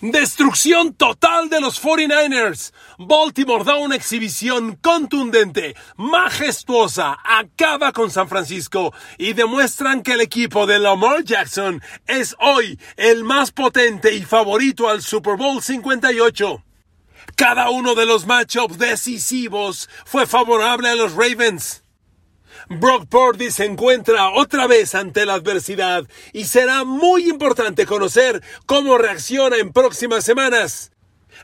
Destrucción total de los 49ers. Baltimore da una exhibición contundente, majestuosa, acaba con San Francisco y demuestran que el equipo de Lamar Jackson es hoy el más potente y favorito al Super Bowl 58. Cada uno de los matchups decisivos fue favorable a los Ravens. Brock Purdy se encuentra otra vez ante la adversidad y será muy importante conocer cómo reacciona en próximas semanas.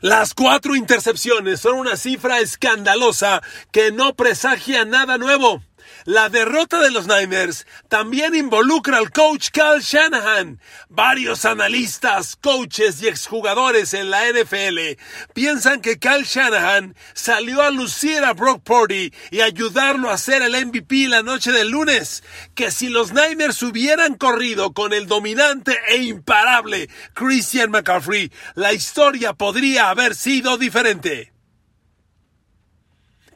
Las cuatro intercepciones son una cifra escandalosa que no presagia nada nuevo. La derrota de los Niners también involucra al coach Cal Shanahan. Varios analistas, coaches y exjugadores en la NFL piensan que Cal Shanahan salió a lucir a Brock Purdy y ayudarlo a ser el MVP la noche del lunes. Que si los Niners hubieran corrido con el dominante e imparable Christian McCaffrey, la historia podría haber sido diferente.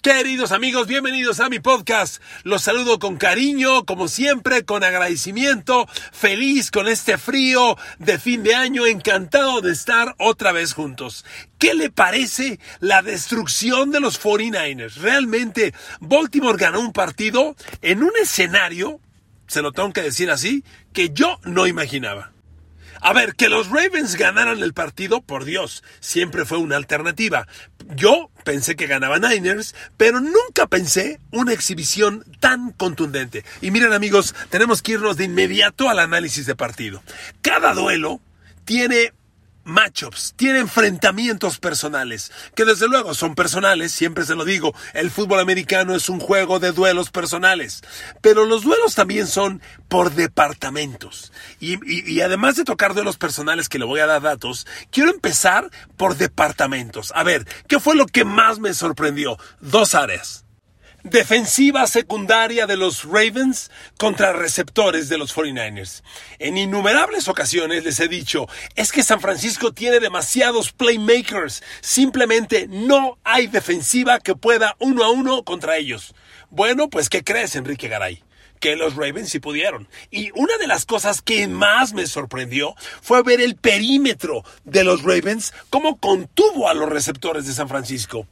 Queridos amigos, bienvenidos a mi podcast. Los saludo con cariño, como siempre, con agradecimiento, feliz con este frío de fin de año, encantado de estar otra vez juntos. ¿Qué le parece la destrucción de los 49ers? Realmente, Baltimore ganó un partido en un escenario, se lo tengo que decir así, que yo no imaginaba. A ver, que los Ravens ganaran el partido, por Dios, siempre fue una alternativa. Yo pensé que ganaba Niners, pero nunca pensé una exhibición tan contundente. Y miren amigos, tenemos que irnos de inmediato al análisis de partido. Cada duelo tiene matchups, tiene enfrentamientos personales, que desde luego son personales, siempre se lo digo, el fútbol americano es un juego de duelos personales, pero los duelos también son por departamentos. Y, además de tocar duelos personales, que le voy a dar datos, quiero empezar por departamentos. A ver, ¿qué fue lo que más me sorprendió? Dos áreas defensiva secundaria de los Ravens contra receptores de los 49ers. En innumerables ocasiones les he dicho, es que San Francisco tiene demasiados playmakers, simplemente no hay defensiva que pueda uno a uno contra ellos. Bueno, pues ¿qué crees, Enrique Garay? que los Ravens sí pudieron. Y una de las cosas que más me sorprendió fue ver el perímetro de los Ravens, cómo contuvo a los receptores de San Francisco.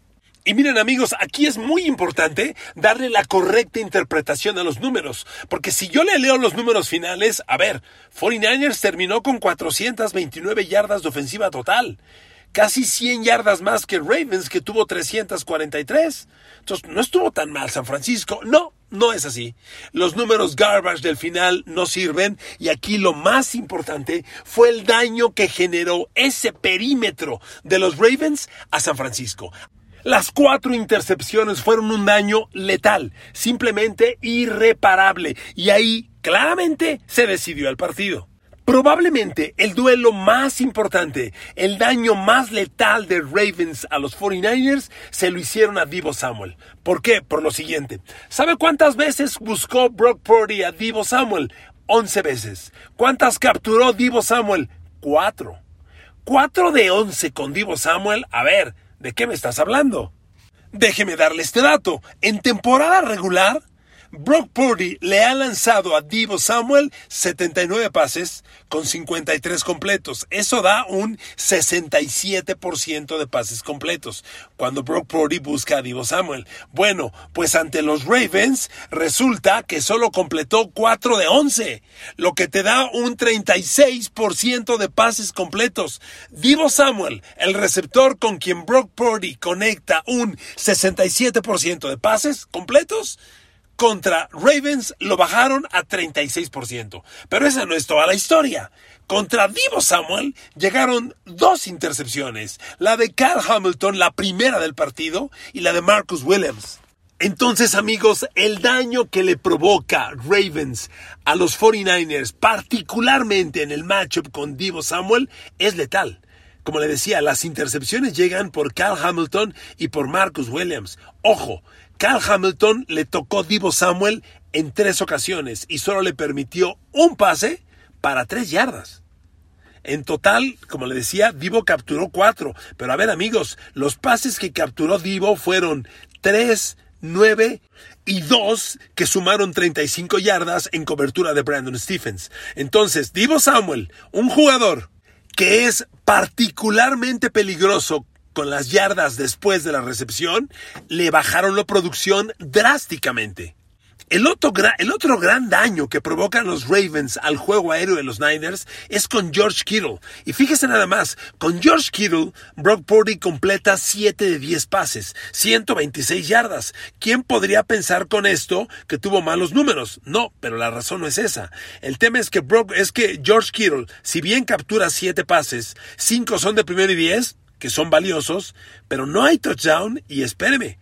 Y miren amigos, aquí es muy importante darle la correcta interpretación a los números, porque si yo le leo los números finales, a ver, 49ers terminó con 429 yardas de ofensiva total, casi 100 yardas más que Ravens que tuvo 343. Entonces, no estuvo tan mal San Francisco, no, no es así. Los números garbage del final no sirven y aquí lo más importante fue el daño que generó ese perímetro de los Ravens a San Francisco. Las cuatro intercepciones fueron un daño letal, simplemente irreparable, y ahí claramente se decidió el partido. Probablemente el duelo más importante, el daño más letal de Ravens a los 49ers, se lo hicieron a Divo Samuel. ¿Por qué? Por lo siguiente. ¿Sabe cuántas veces buscó Brock Purdy a Divo Samuel? 11 veces. ¿Cuántas capturó Divo Samuel? Cuatro. Cuatro de 11 con Divo Samuel. A ver, ¿De qué me estás hablando? Déjeme darle este dato. En temporada regular, Brock Purdy le ha lanzado a Divo Samuel 79 pases con 53 completos. Eso da un 67% de pases completos cuando Brock Purdy busca a Divo Samuel. Bueno, pues ante los Ravens resulta que solo completó 4 de 11, lo que te da un 36% de pases completos. Divo Samuel, el receptor con quien Brock Purdy conecta un 67% de pases completos, contra Ravens lo bajaron a 36%. Pero esa no es toda la historia. Contra Divo Samuel llegaron dos intercepciones. La de Carl Hamilton, la primera del partido, y la de Marcus Williams. Entonces, amigos, el daño que le provoca Ravens a los 49ers, particularmente en el matchup con Divo Samuel, es letal. Como le decía, las intercepciones llegan por Carl Hamilton y por Marcus Williams. Ojo, Carl Hamilton le tocó Divo Samuel en tres ocasiones y solo le permitió un pase para tres yardas. En total, como le decía, Divo capturó cuatro. Pero a ver amigos, los pases que capturó Divo fueron tres, nueve y dos que sumaron 35 yardas en cobertura de Brandon Stephens. Entonces, Divo Samuel, un jugador que es particularmente peligroso con las yardas después de la recepción, le bajaron la producción drásticamente. El otro, el otro, gran daño que provocan los Ravens al juego aéreo de los Niners es con George Kittle. Y fíjese nada más, con George Kittle, Brock Purdy completa 7 de 10 pases, 126 yardas. ¿Quién podría pensar con esto que tuvo malos números? No, pero la razón no es esa. El tema es que, Brock, es que George Kittle, si bien captura 7 pases, 5 son de primero y 10, que son valiosos, pero no hay touchdown y espéreme,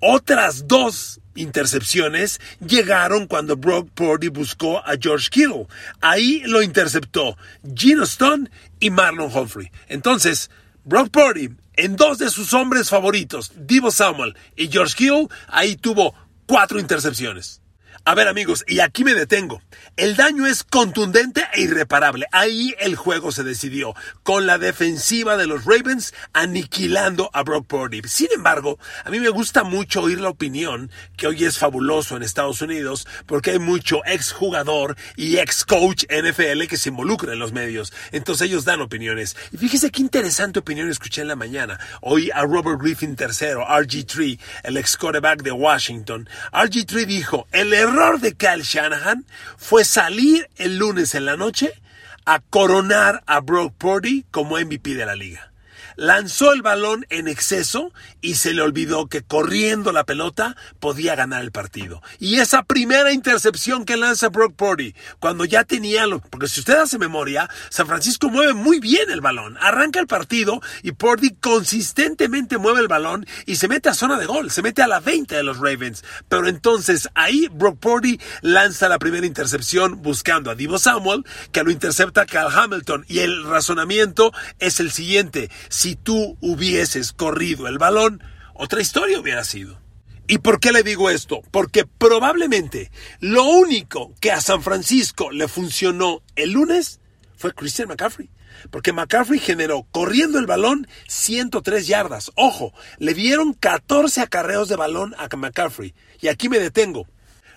otras dos intercepciones llegaron cuando Brock Purdy buscó a George Kittle. Ahí lo interceptó Gino Stone y Marlon Humphrey. Entonces, Brock Purdy, en dos de sus hombres favoritos, Divo Samuel y George Kittle, ahí tuvo cuatro intercepciones. A ver amigos, y aquí me detengo. El daño es contundente e irreparable. Ahí el juego se decidió, con la defensiva de los Ravens aniquilando a Brock Purdy. Sin embargo, a mí me gusta mucho oír la opinión, que hoy es fabuloso en Estados Unidos, porque hay mucho ex jugador y ex coach NFL que se involucra en los medios. Entonces ellos dan opiniones. Y fíjese qué interesante opinión escuché en la mañana. Oí a Robert Griffin III, RG3, el ex quarterback de Washington. RG3 dijo, el error de Kyle Shanahan fue salir el lunes en la noche a coronar a Brock Purdy como MVP de la liga. Lanzó el balón en exceso y se le olvidó que corriendo la pelota podía ganar el partido. Y esa primera intercepción que lanza Brock Purdy, cuando ya tenía lo, porque si usted hace memoria, San Francisco mueve muy bien el balón, arranca el partido y Purdy consistentemente mueve el balón y se mete a zona de gol, se mete a la 20 de los Ravens. Pero entonces ahí Brock Purdy lanza la primera intercepción buscando a Divo Samuel, que lo intercepta Cal Hamilton y el razonamiento es el siguiente si tú hubieses corrido el balón, otra historia hubiera sido. ¿Y por qué le digo esto? Porque probablemente lo único que a San Francisco le funcionó el lunes fue Christian McCaffrey. Porque McCaffrey generó, corriendo el balón, 103 yardas. Ojo, le dieron 14 acarreos de balón a McCaffrey. Y aquí me detengo.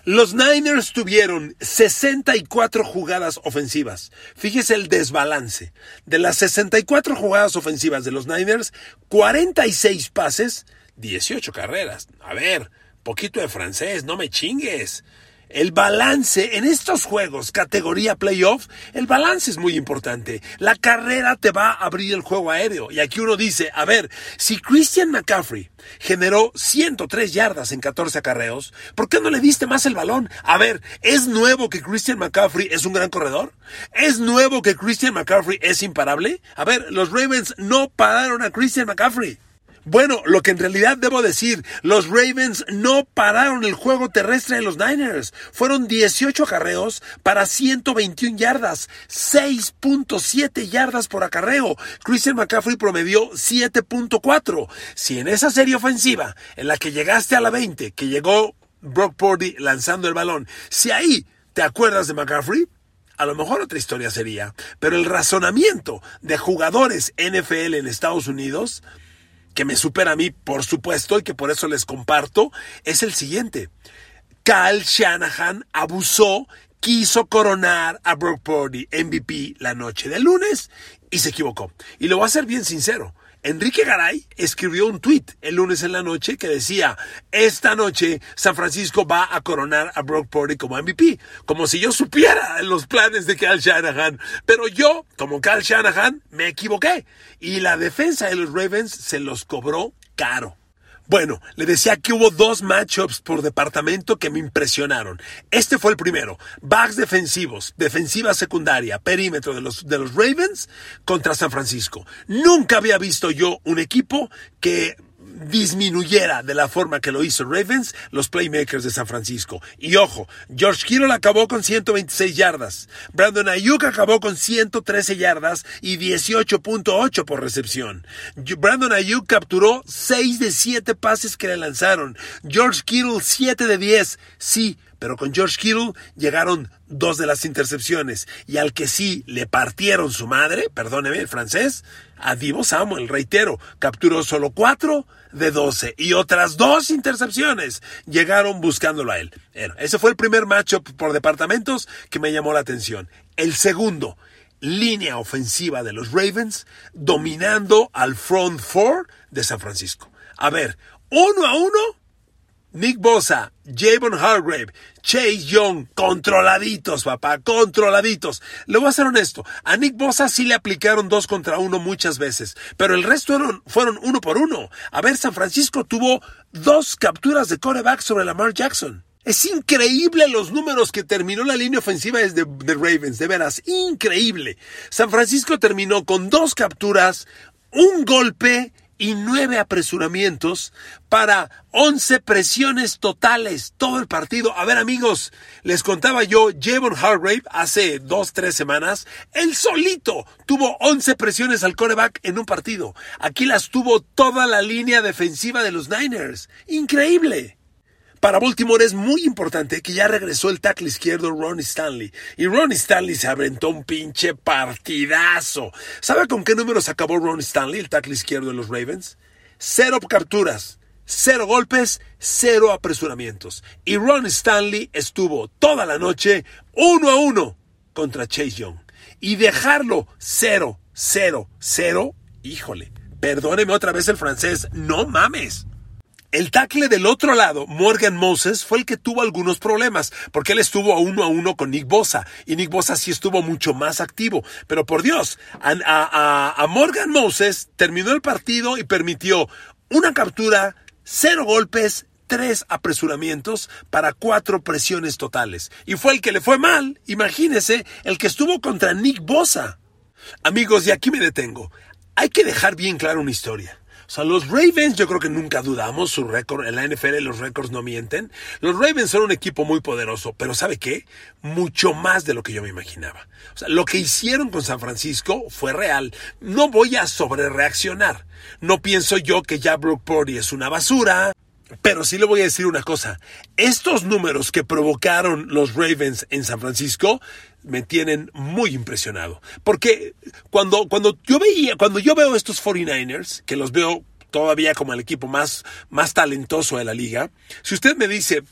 Los Niners tuvieron 64 jugadas ofensivas. Fíjese el desbalance. De las 64 jugadas ofensivas de los Niners, 46 pases, 18 carreras. A ver, poquito de francés, no me chingues. El balance en estos juegos, categoría playoff, el balance es muy importante. La carrera te va a abrir el juego aéreo. Y aquí uno dice, a ver, si Christian McCaffrey generó 103 yardas en 14 acarreos, ¿por qué no le diste más el balón? A ver, ¿es nuevo que Christian McCaffrey es un gran corredor? ¿Es nuevo que Christian McCaffrey es imparable? A ver, los Ravens no pararon a Christian McCaffrey. Bueno, lo que en realidad debo decir, los Ravens no pararon el juego terrestre de los Niners. Fueron 18 acarreos para 121 yardas, 6.7 yardas por acarreo. Christian McCaffrey promedió 7.4. Si en esa serie ofensiva, en la que llegaste a la 20, que llegó Brock Purdy lanzando el balón, si ahí te acuerdas de McCaffrey, a lo mejor otra historia sería. Pero el razonamiento de jugadores NFL en Estados Unidos que me supera a mí, por supuesto, y que por eso les comparto, es el siguiente. Kyle Shanahan abusó, quiso coronar a Brock Purdy MVP la noche del lunes y se equivocó. Y lo voy a ser bien sincero. Enrique Garay escribió un tuit el lunes en la noche que decía, esta noche San Francisco va a coronar a Brock Purdy como MVP, como si yo supiera los planes de Cal Shanahan. Pero yo, como Cal Shanahan, me equivoqué y la defensa de los Ravens se los cobró caro. Bueno, le decía que hubo dos matchups por departamento que me impresionaron. Este fue el primero. Backs defensivos, defensiva secundaria, perímetro de los, de los Ravens contra San Francisco. Nunca había visto yo un equipo que disminuyera de la forma que lo hizo Ravens los playmakers de San Francisco. Y ojo, George Kittle acabó con 126 yardas, Brandon Ayuk acabó con 113 yardas y 18.8 por recepción. Brandon Ayuk capturó 6 de 7 pases que le lanzaron. George Kittle 7 de 10. Sí, pero con George Kittle llegaron dos de las intercepciones y al que sí le partieron su madre, perdóneme el francés, a Divo Samuel, reitero, capturó solo cuatro de doce y otras dos intercepciones llegaron buscándolo a él. ese fue el primer matchup por departamentos que me llamó la atención. El segundo, línea ofensiva de los Ravens dominando al front four de San Francisco. A ver, uno a uno, Nick Bosa, Javon Hargrave, Chase Young, controladitos, papá, controladitos. Le voy a ser honesto, a Nick Bosa sí le aplicaron dos contra uno muchas veces, pero el resto fueron, uno por uno. A ver, San Francisco tuvo dos capturas de coreback sobre Lamar Jackson. Es increíble los números que terminó la línea ofensiva de, de Ravens, de veras, increíble. San Francisco terminó con dos capturas, un golpe y nueve apresuramientos para once presiones totales todo el partido. A ver amigos, les contaba yo, Javon Hargrave hace dos, tres semanas, él solito tuvo once presiones al coreback en un partido. Aquí las tuvo toda la línea defensiva de los Niners. Increíble. Para Baltimore es muy importante que ya regresó el tackle izquierdo Ronnie Stanley. Y Ronnie Stanley se aventó un pinche partidazo. ¿Sabe con qué números acabó Ronnie Stanley, el tackle izquierdo de los Ravens? Cero capturas, cero golpes, cero apresuramientos. Y Ronnie Stanley estuvo toda la noche uno a uno contra Chase Young. Y dejarlo cero, cero, cero, híjole, perdóneme otra vez el francés, no mames. El tackle del otro lado, Morgan Moses, fue el que tuvo algunos problemas, porque él estuvo a uno a uno con Nick Bosa, y Nick Bosa sí estuvo mucho más activo. Pero por Dios, a, Morgan Moses terminó el partido y permitió una captura, cero golpes, tres apresuramientos para cuatro presiones totales. Y fue el que le fue mal, imagínese, el que estuvo contra Nick Bosa. Amigos, y aquí me detengo. Hay que dejar bien clara una historia. O sea, los Ravens, yo creo que nunca dudamos, su récord, en la NFL los récords no mienten. Los Ravens son un equipo muy poderoso, pero ¿sabe qué? Mucho más de lo que yo me imaginaba. O sea, lo que hicieron con San Francisco fue real. No voy a sobrereaccionar. No pienso yo que ya Brook Purdy es una basura. Pero sí le voy a decir una cosa. Estos números que provocaron los Ravens en San Francisco me tienen muy impresionado. Porque cuando, cuando yo veía, cuando yo veo estos 49ers, que los veo todavía como el equipo más, más talentoso de la liga, si usted me dice,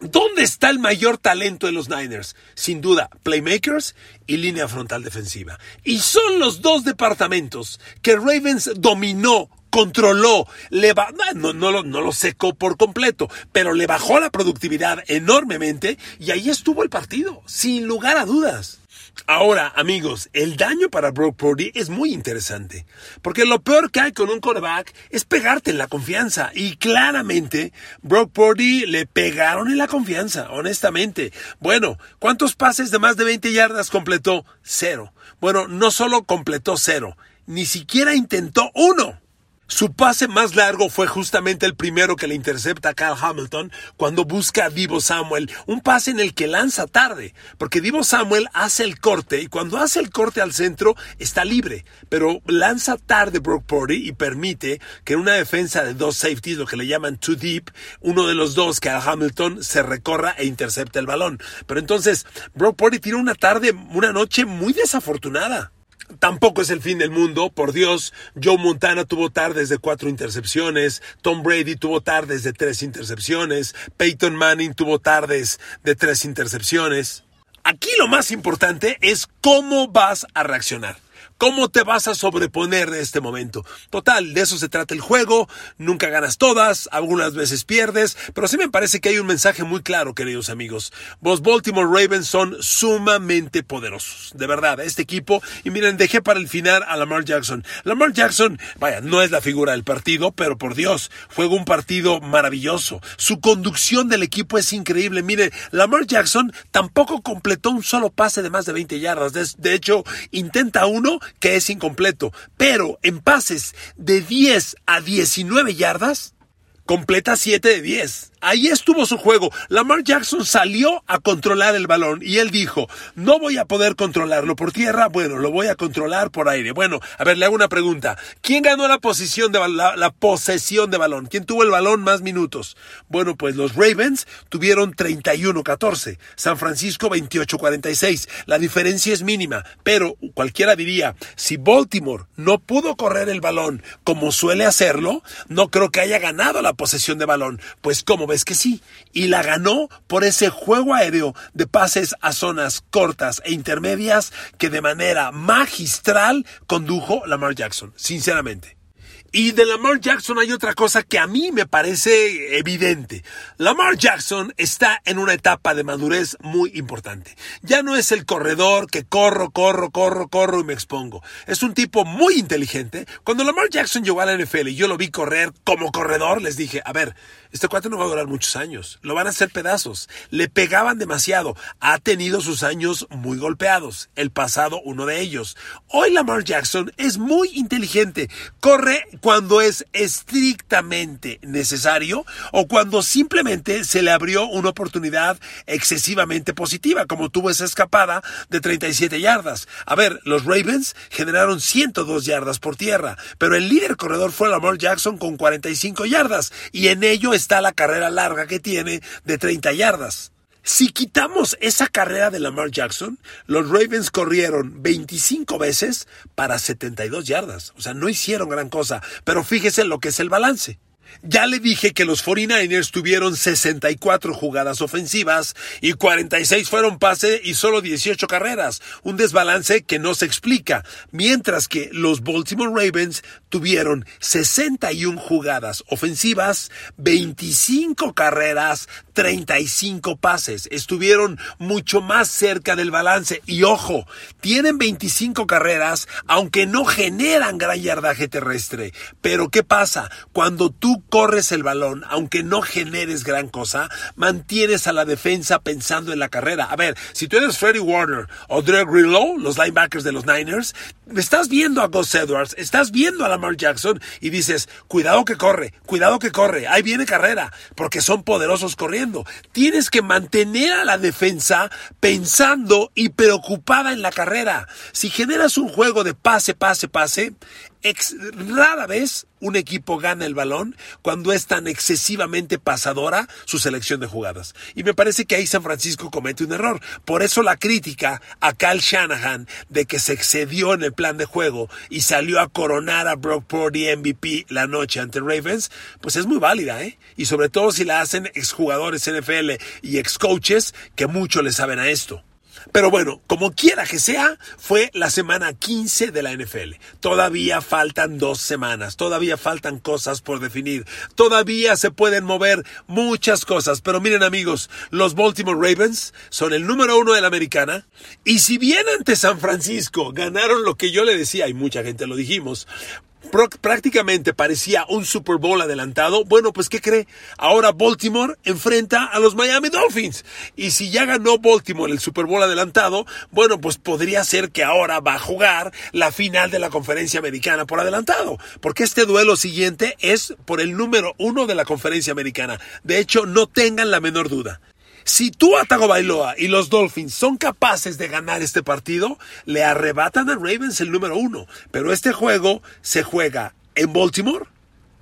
¿Dónde está el mayor talento de los Niners? Sin duda, playmakers y línea frontal defensiva. Y son los dos departamentos que Ravens dominó controló, le no, no, lo, no lo secó por completo, pero le bajó la productividad enormemente y ahí estuvo el partido, sin lugar a dudas. Ahora, amigos, el daño para Brock Purdy es muy interesante, porque lo peor que hay con un quarterback es pegarte en la confianza, y claramente Brock Purdy le pegaron en la confianza, honestamente. Bueno, ¿cuántos pases de más de 20 yardas completó? Cero. Bueno, no solo completó cero, ni siquiera intentó uno. Su pase más largo fue justamente el primero que le intercepta a Kyle Hamilton cuando busca a Divo Samuel, un pase en el que lanza tarde, porque Divo Samuel hace el corte y cuando hace el corte al centro está libre, pero lanza tarde Brock Purdy y permite que en una defensa de dos safeties, lo que le llaman too deep, uno de los dos, Kyle Hamilton, se recorra e intercepta el balón. Pero entonces Brock Purdy tiene una tarde, una noche muy desafortunada. Tampoco es el fin del mundo, por Dios. Joe Montana tuvo tardes de cuatro intercepciones, Tom Brady tuvo tardes de tres intercepciones, Peyton Manning tuvo tardes de tres intercepciones. Aquí lo más importante es cómo vas a reaccionar. ¿Cómo te vas a sobreponer de este momento? Total, de eso se trata el juego, nunca ganas todas, algunas veces pierdes, pero sí me parece que hay un mensaje muy claro, queridos amigos. Vos Baltimore Ravens son sumamente poderosos, de verdad, este equipo, y miren, dejé para el final a Lamar Jackson. Lamar Jackson, vaya, no es la figura del partido, pero por Dios, juega un partido maravilloso. Su conducción del equipo es increíble. Miren, Lamar Jackson tampoco completó un solo pase de más de 20 yardas. De, hecho, intenta uno que es incompleto, pero en pases de 10 a 19 yardas, completa 7 de 10. Ahí estuvo su juego. Lamar Jackson salió a controlar el balón y él dijo, no voy a poder controlarlo por tierra, bueno, lo voy a controlar por aire. Bueno, a ver, le hago una pregunta. ¿Quién ganó la, posición de, la, posesión de balón? ¿Quién tuvo el balón más minutos? Bueno, pues los Ravens tuvieron 31-14, San Francisco 28-46. La diferencia es mínima, pero cualquiera diría, si Baltimore no pudo correr el balón como suele hacerlo, no creo que haya ganado la posesión de balón. Pues como ves que sí. Y la ganó por ese juego aéreo de pases a zonas cortas e intermedias que de manera magistral condujo Lamar Jackson, sinceramente. Y de Lamar Jackson hay otra cosa que a mí me parece evidente. Lamar Jackson está en una etapa de madurez muy importante. Ya no es el corredor que corro, corro, corro, corro y me expongo. Es un tipo muy inteligente. Cuando Lamar Jackson llegó a la NFL y yo lo vi correr como corredor, les dije, a ver, este cuate no va a durar muchos años. Lo van a hacer pedazos. Le pegaban demasiado. Ha tenido sus años muy golpeados. El pasado, uno de ellos. Hoy Lamar Jackson es muy inteligente. Corre cuando es estrictamente necesario o cuando simplemente se le abrió una oportunidad excesivamente positiva, como tuvo esa escapada de 37 yardas. A ver, los Ravens generaron 102 yardas por tierra, pero el líder corredor fue Lamar Jackson con 45 yardas y en ello está la carrera larga que tiene de 30 yardas. Si quitamos esa carrera de Lamar Jackson, los Ravens corrieron 25 veces para 72 yardas. O sea, no hicieron gran cosa, pero fíjese lo que es el balance. Ya le dije que los 49ers tuvieron 64 jugadas ofensivas y 46 fueron pase y solo 18 carreras, un desbalance que no se explica, mientras que los Baltimore Ravens tuvieron 61 jugadas ofensivas, 25 carreras, 35 pases. Estuvieron mucho más cerca del balance y ojo, tienen 25 carreras aunque no generan gran yardaje terrestre. Pero ¿qué pasa? Cuando tú corres el balón, aunque no generes gran cosa, mantienes a la defensa pensando en la carrera. A ver, si tú eres Freddie Warner o Drake Greenlow, los linebackers de los Niners, estás viendo a Gus Edwards, estás viendo a Lamar Jackson y dices, cuidado que corre, cuidado que corre, ahí viene carrera, porque son poderosos corriendo. Tienes que mantener a la defensa pensando y preocupada en la carrera. Si generas un juego de pase, pase, pase, rara vez un equipo gana el balón cuando es tan excesivamente pasadora su selección de jugadas. Y me parece que ahí San Francisco comete un error. Por eso la crítica a Cal Shanahan de que se excedió en el plan de juego y salió a coronar a Brock Purdy MVP la noche ante Ravens, pues es muy válida, ¿eh? Y sobre todo si la hacen exjugadores NFL y excoaches que mucho le saben a esto. Pero bueno, como quiera que sea, fue la semana 15 de la NFL. Todavía faltan dos semanas, todavía faltan cosas por definir, todavía se pueden mover muchas cosas. Pero miren amigos, los Baltimore Ravens son el número uno de la americana. Y si bien ante San Francisco ganaron lo que yo le decía, y mucha gente lo dijimos, prácticamente parecía un Super Bowl adelantado, bueno, pues ¿qué cree? Ahora Baltimore enfrenta a los Miami Dolphins. Y si ya ganó Baltimore el Super Bowl adelantado, bueno, pues podría ser que ahora va a jugar la final de la conferencia americana por adelantado. Porque este duelo siguiente es por el número uno de la conferencia americana. De hecho, no tengan la menor duda. Si tú, Atago Bailoa y los Dolphins son capaces de ganar este partido, le arrebatan a Ravens el número uno. Pero este juego se juega en Baltimore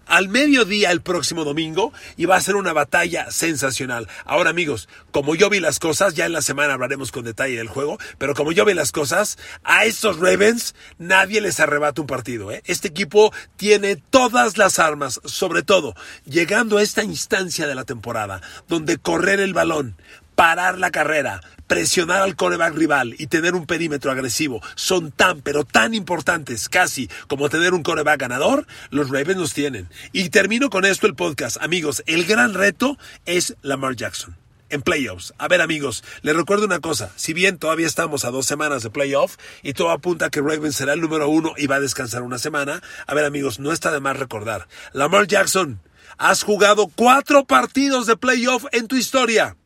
al mediodía el próximo domingo y va a ser una batalla sensacional. Ahora amigos, como yo vi las cosas, ya en la semana hablaremos con detalle del juego, pero como yo vi las cosas, a estos Ravens nadie les arrebata un partido. ¿eh? Este equipo tiene todas las armas, sobre todo llegando a esta instancia de la temporada, donde correr el balón, parar la carrera, presionar al coreback rival y tener un perímetro agresivo son tan, pero tan importantes casi como tener un coreback ganador, los Ravens los tienen. Y termino con esto el podcast. Amigos, el gran reto es Lamar Jackson en playoffs. A ver amigos, les recuerdo una cosa, si bien todavía estamos a dos semanas de playoff y todo apunta a que Ravens será el número uno y va a descansar una semana, a ver amigos, no está de más recordar, Lamar Jackson, has jugado cuatro partidos de playoff en tu historia.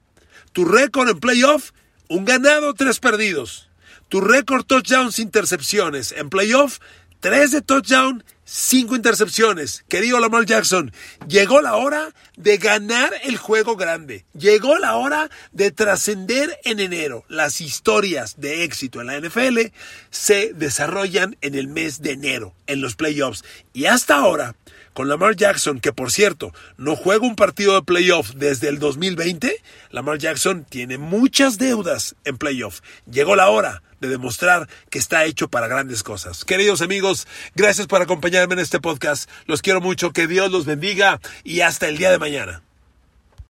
Tu récord en playoff un ganado, tres perdidos. Tu récord touchdowns, intercepciones. En playoff, tres de touchdown, cinco intercepciones. Querido Lamar Jackson, llegó la hora de ganar el juego grande. Llegó la hora de trascender en enero. Las historias de éxito en la NFL se desarrollan en el mes de enero, en los playoffs. Y hasta ahora, con Lamar Jackson, que por cierto no juega un partido de playoff desde el 2020, Lamar Jackson tiene muchas deudas en playoff. Llegó la hora de demostrar que está hecho para grandes cosas. Queridos amigos, gracias por acompañarme en este podcast. Los quiero mucho, que Dios los bendiga y hasta el día de mañana.